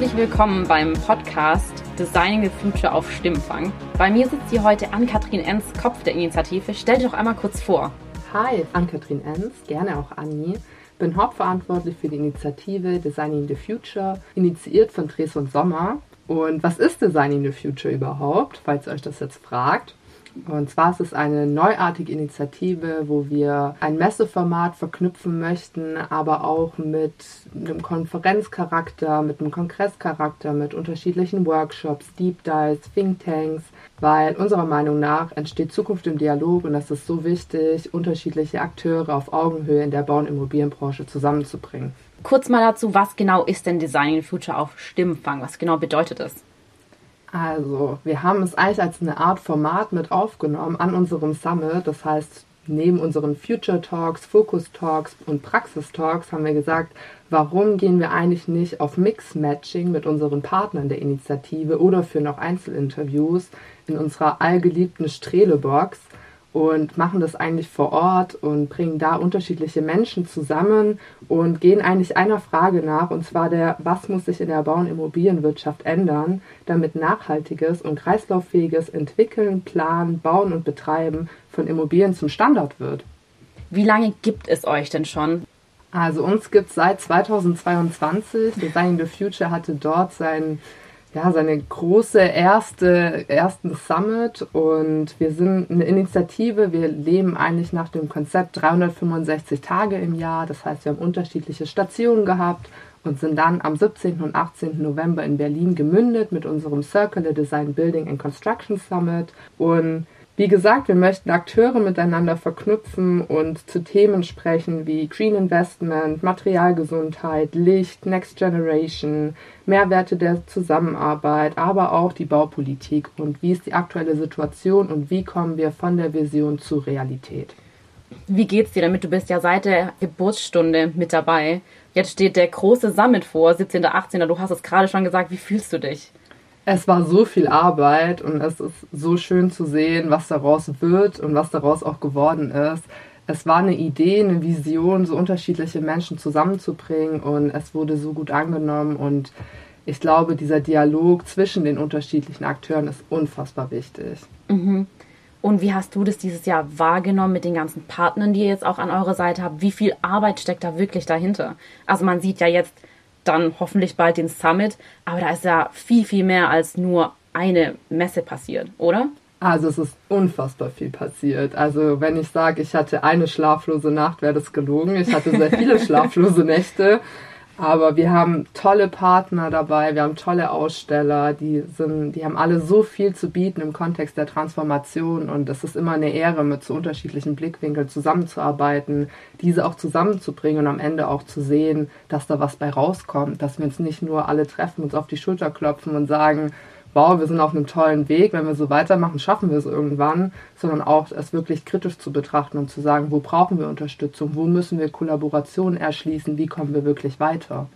Herzlich willkommen beim Podcast Designing the Future auf Stimmfang. Bei mir sitzt hier heute Ann-Kathrin Enz, Kopf der Initiative. Stell dich doch einmal kurz vor. Hi, Ann-Kathrin Enz, gerne auch Anni. Bin hauptverantwortlich für die Initiative Designing the Future, initiiert von Dres und Sommer. Und was ist Designing the Future überhaupt, falls ihr euch das jetzt fragt? Und zwar ist es eine neuartige Initiative, wo wir ein Messeformat verknüpfen möchten, aber auch mit einem Konferenzcharakter, mit einem Kongresscharakter, mit unterschiedlichen Workshops, Deep Dives, Thinktanks, weil unserer Meinung nach entsteht Zukunft im Dialog und das ist so wichtig, unterschiedliche Akteure auf Augenhöhe in der Bau- und Immobilienbranche zusammenzubringen. Kurz mal dazu, was genau ist denn Designing Future auf Stimmfang? Was genau bedeutet es? Also, wir haben es eigentlich als eine Art Format mit aufgenommen an unserem Summit. Das heißt, neben unseren Future Talks, Focus Talks und Praxis Talks haben wir gesagt, warum gehen wir eigentlich nicht auf Mix-Matching mit unseren Partnern der Initiative oder für noch Einzelinterviews in unserer allgeliebten Strele-Box und machen das eigentlich vor Ort und bringen da unterschiedliche Menschen zusammen und gehen eigentlich einer Frage nach, und zwar der, was muss sich in der Bau- und Immobilienwirtschaft ändern, damit nachhaltiges und kreislauffähiges Entwickeln, Planen, Bauen und Betreiben von Immobilien zum Standard wird. Wie lange gibt es euch denn schon? Also uns gibt es seit 2022. Designing the Future hatte dort sein ja, seine große erste, ersten Summit und wir sind eine Initiative. Wir leben eigentlich nach dem Konzept 365 Tage im Jahr. Das heißt, wir haben unterschiedliche Stationen gehabt und sind dann am 17. und 18. November in Berlin gemündet mit unserem Circular Design Building and Construction Summit und wie gesagt, wir möchten Akteure miteinander verknüpfen und zu Themen sprechen wie Green Investment, Materialgesundheit, Licht, Next Generation, Mehrwerte der Zusammenarbeit, aber auch die Baupolitik und wie ist die aktuelle Situation und wie kommen wir von der Vision zur Realität. Wie geht's dir damit? Du bist ja seit der Geburtsstunde mit dabei. Jetzt steht der große Summit vor, 17. 18. Du hast es gerade schon gesagt. Wie fühlst du dich? Es war so viel Arbeit und es ist so schön zu sehen, was daraus wird und was daraus auch geworden ist. Es war eine Idee, eine Vision, so unterschiedliche Menschen zusammenzubringen und es wurde so gut angenommen und ich glaube, dieser Dialog zwischen den unterschiedlichen Akteuren ist unfassbar wichtig. Mhm. Und wie hast du das dieses Jahr wahrgenommen mit den ganzen Partnern, die ihr jetzt auch an eurer Seite habt? Wie viel Arbeit steckt da wirklich dahinter? Also man sieht ja jetzt, dann hoffentlich bald den Summit. Aber da ist ja viel, viel mehr als nur eine Messe passiert, oder? Also es ist unfassbar viel passiert. Also wenn ich sage, ich hatte eine schlaflose Nacht, wäre das gelogen. Ich hatte sehr viele schlaflose Nächte. Aber wir haben tolle Partner dabei, wir haben tolle Aussteller, die sind, die haben alle so viel zu bieten im Kontext der Transformation und es ist immer eine Ehre, mit so unterschiedlichen Blickwinkeln zusammenzuarbeiten, diese auch zusammenzubringen und am Ende auch zu sehen, dass da was bei rauskommt, dass wir uns nicht nur alle treffen, uns auf die Schulter klopfen und sagen, wow, wir sind auf einem tollen Weg, wenn wir so weitermachen, schaffen wir es irgendwann, sondern auch es wirklich kritisch zu betrachten und zu sagen, wo brauchen wir Unterstützung, wo müssen wir Kollaborationen erschließen, wie kommen wir wirklich weiter.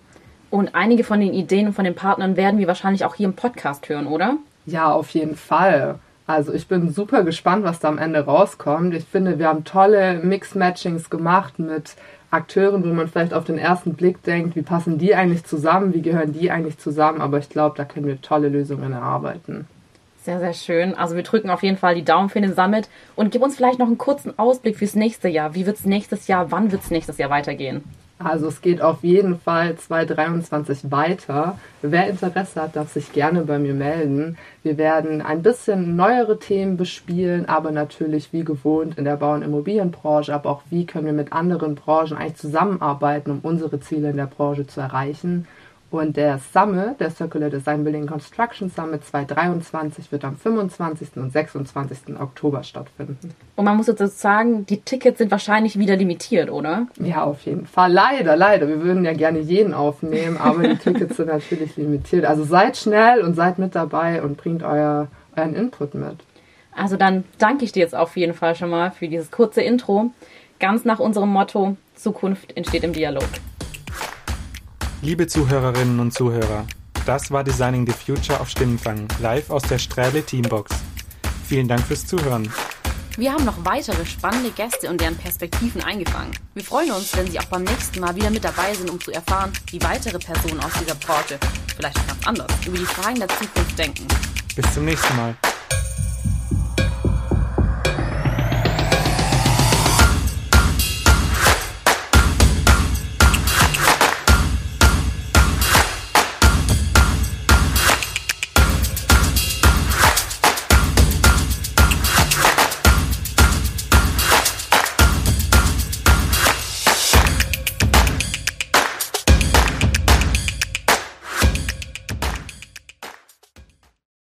Und einige von den Ideen und von den Partnern werden wir wahrscheinlich auch hier im Podcast hören, oder? Ja, auf jeden Fall. Also ich bin super gespannt, was da am Ende rauskommt. Ich finde, wir haben tolle Mix-Matchings gemacht mit Akteuren, wo man vielleicht auf den ersten Blick denkt, wie passen die eigentlich zusammen, wie gehören die eigentlich zusammen, aber ich glaube, da können wir tolle Lösungen erarbeiten. Sehr, sehr schön. Also wir drücken auf jeden Fall die Daumen für den Summit und gib uns vielleicht noch einen kurzen Ausblick fürs nächste Jahr. Wie wird es nächstes Jahr, wann wird es nächstes Jahr weitergehen? Also es geht auf jeden Fall 2023 weiter. Wer Interesse hat, darf sich gerne bei mir melden. Wir werden ein bisschen neuere Themen bespielen, aber natürlich wie gewohnt in der Bau- und Immobilienbranche, aber auch wie können wir mit anderen Branchen eigentlich zusammenarbeiten, um unsere Ziele in der Branche zu erreichen. Und der Summit, der Circular Design Building Construction Summit 2023, wird am 25. und 26. Oktober stattfinden. Und man muss jetzt sagen, die Tickets sind wahrscheinlich wieder limitiert, oder? Ja, auf jeden Fall. Leider, leider. Wir würden ja gerne jeden aufnehmen, aber die Tickets sind natürlich limitiert. Also seid schnell und seid mit dabei und bringt euer, euren Input mit. Also dann danke ich dir jetzt auf jeden Fall schon mal für dieses kurze Intro. Ganz nach unserem Motto, Zukunft entsteht im Dialog. Liebe Zuhörerinnen und Zuhörer, das war Designing the Future auf Stimmenfang, live aus der Strähle Teambox. Vielen Dank fürs Zuhören. Wir haben noch weitere spannende Gäste und deren Perspektiven eingefangen. Wir freuen uns, wenn Sie auch beim nächsten Mal wieder mit dabei sind, um zu erfahren, wie weitere Personen aus dieser Branche, vielleicht nach anders über die Fragen der Zukunft denken. Bis zum nächsten Mal.